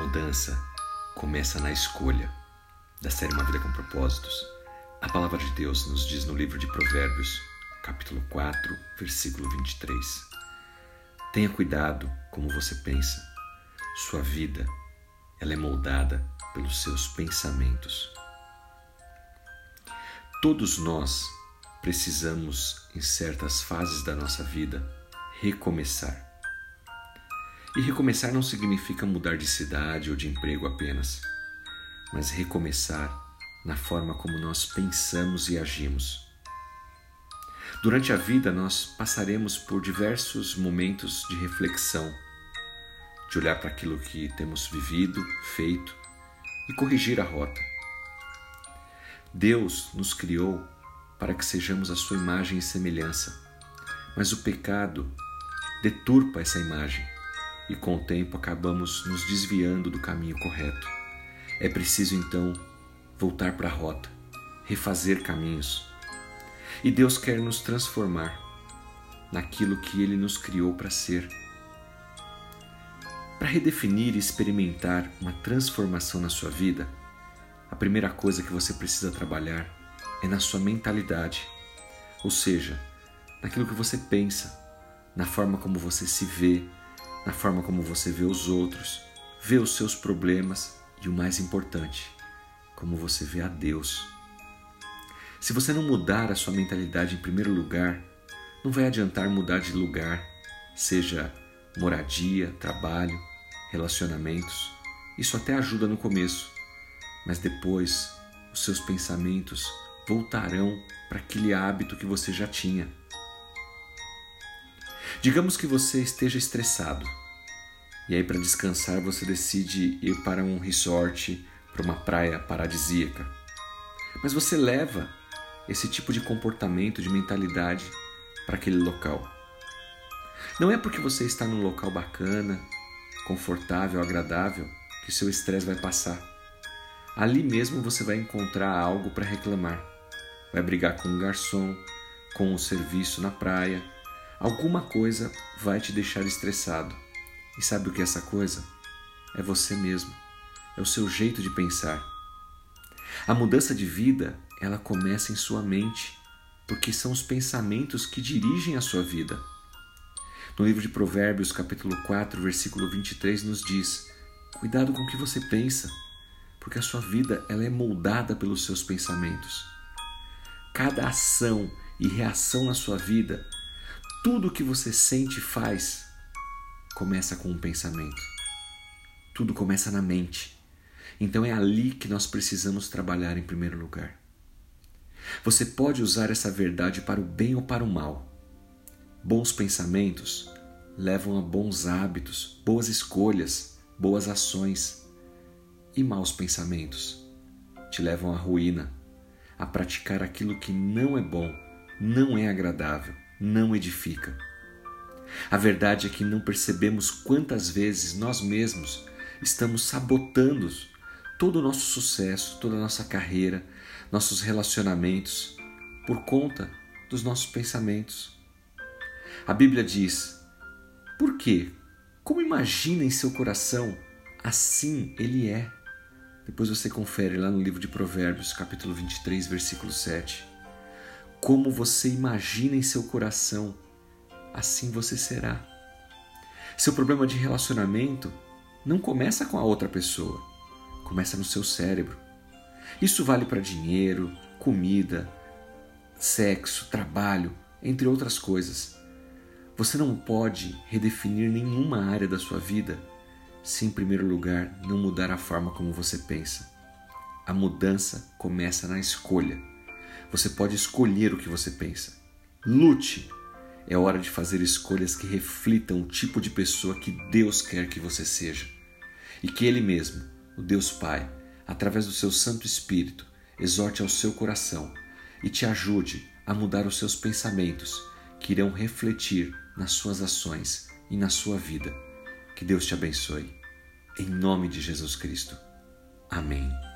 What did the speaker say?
mudança começa na escolha. Da série Uma Vida com Propósitos, a palavra de Deus nos diz no livro de Provérbios, capítulo 4, versículo 23. Tenha cuidado como você pensa. Sua vida, ela é moldada pelos seus pensamentos. Todos nós precisamos, em certas fases da nossa vida, recomeçar. E recomeçar não significa mudar de cidade ou de emprego apenas, mas recomeçar na forma como nós pensamos e agimos. Durante a vida, nós passaremos por diversos momentos de reflexão, de olhar para aquilo que temos vivido, feito e corrigir a rota. Deus nos criou para que sejamos a sua imagem e semelhança, mas o pecado deturpa essa imagem e com o tempo acabamos nos desviando do caminho correto. É preciso então voltar para a rota, refazer caminhos. E Deus quer nos transformar naquilo que Ele nos criou para ser. Para redefinir e experimentar uma transformação na sua vida, a primeira coisa que você precisa trabalhar é na sua mentalidade, ou seja, naquilo que você pensa, na forma como você se vê, na forma como você vê os outros, vê os seus problemas e o mais importante, como você vê a Deus. Se você não mudar a sua mentalidade em primeiro lugar, não vai adiantar mudar de lugar, seja moradia, trabalho, relacionamentos. Isso até ajuda no começo, mas depois os seus pensamentos voltarão para aquele hábito que você já tinha. Digamos que você esteja estressado e aí, para descansar, você decide ir para um resort, para uma praia paradisíaca. Mas você leva esse tipo de comportamento, de mentalidade para aquele local. Não é porque você está num local bacana, confortável, agradável, que seu estresse vai passar. Ali mesmo você vai encontrar algo para reclamar. Vai brigar com o garçom, com o serviço na praia, Alguma coisa vai te deixar estressado. E sabe o que é essa coisa? É você mesmo. É o seu jeito de pensar. A mudança de vida, ela começa em sua mente, porque são os pensamentos que dirigem a sua vida. No livro de Provérbios, capítulo 4, versículo 23 nos diz: Cuidado com o que você pensa, porque a sua vida ela é moldada pelos seus pensamentos. Cada ação e reação na sua vida tudo que você sente e faz começa com um pensamento. Tudo começa na mente. Então é ali que nós precisamos trabalhar em primeiro lugar. Você pode usar essa verdade para o bem ou para o mal. Bons pensamentos levam a bons hábitos, boas escolhas, boas ações. E maus pensamentos te levam à ruína, a praticar aquilo que não é bom, não é agradável não edifica. A verdade é que não percebemos quantas vezes nós mesmos estamos sabotando todo o nosso sucesso, toda a nossa carreira, nossos relacionamentos, por conta dos nossos pensamentos. A Bíblia diz: Por quê? Como imagina em seu coração, assim ele é. Depois você confere lá no livro de Provérbios, capítulo 23, versículo 7. Como você imagina em seu coração, assim você será. Seu problema de relacionamento não começa com a outra pessoa, começa no seu cérebro. Isso vale para dinheiro, comida, sexo, trabalho, entre outras coisas. Você não pode redefinir nenhuma área da sua vida se, em primeiro lugar, não mudar a forma como você pensa. A mudança começa na escolha. Você pode escolher o que você pensa. Lute. É hora de fazer escolhas que reflitam o tipo de pessoa que Deus quer que você seja. E que Ele mesmo, o Deus Pai, através do seu Santo Espírito, exorte ao seu coração e te ajude a mudar os seus pensamentos, que irão refletir nas suas ações e na sua vida. Que Deus te abençoe. Em nome de Jesus Cristo. Amém.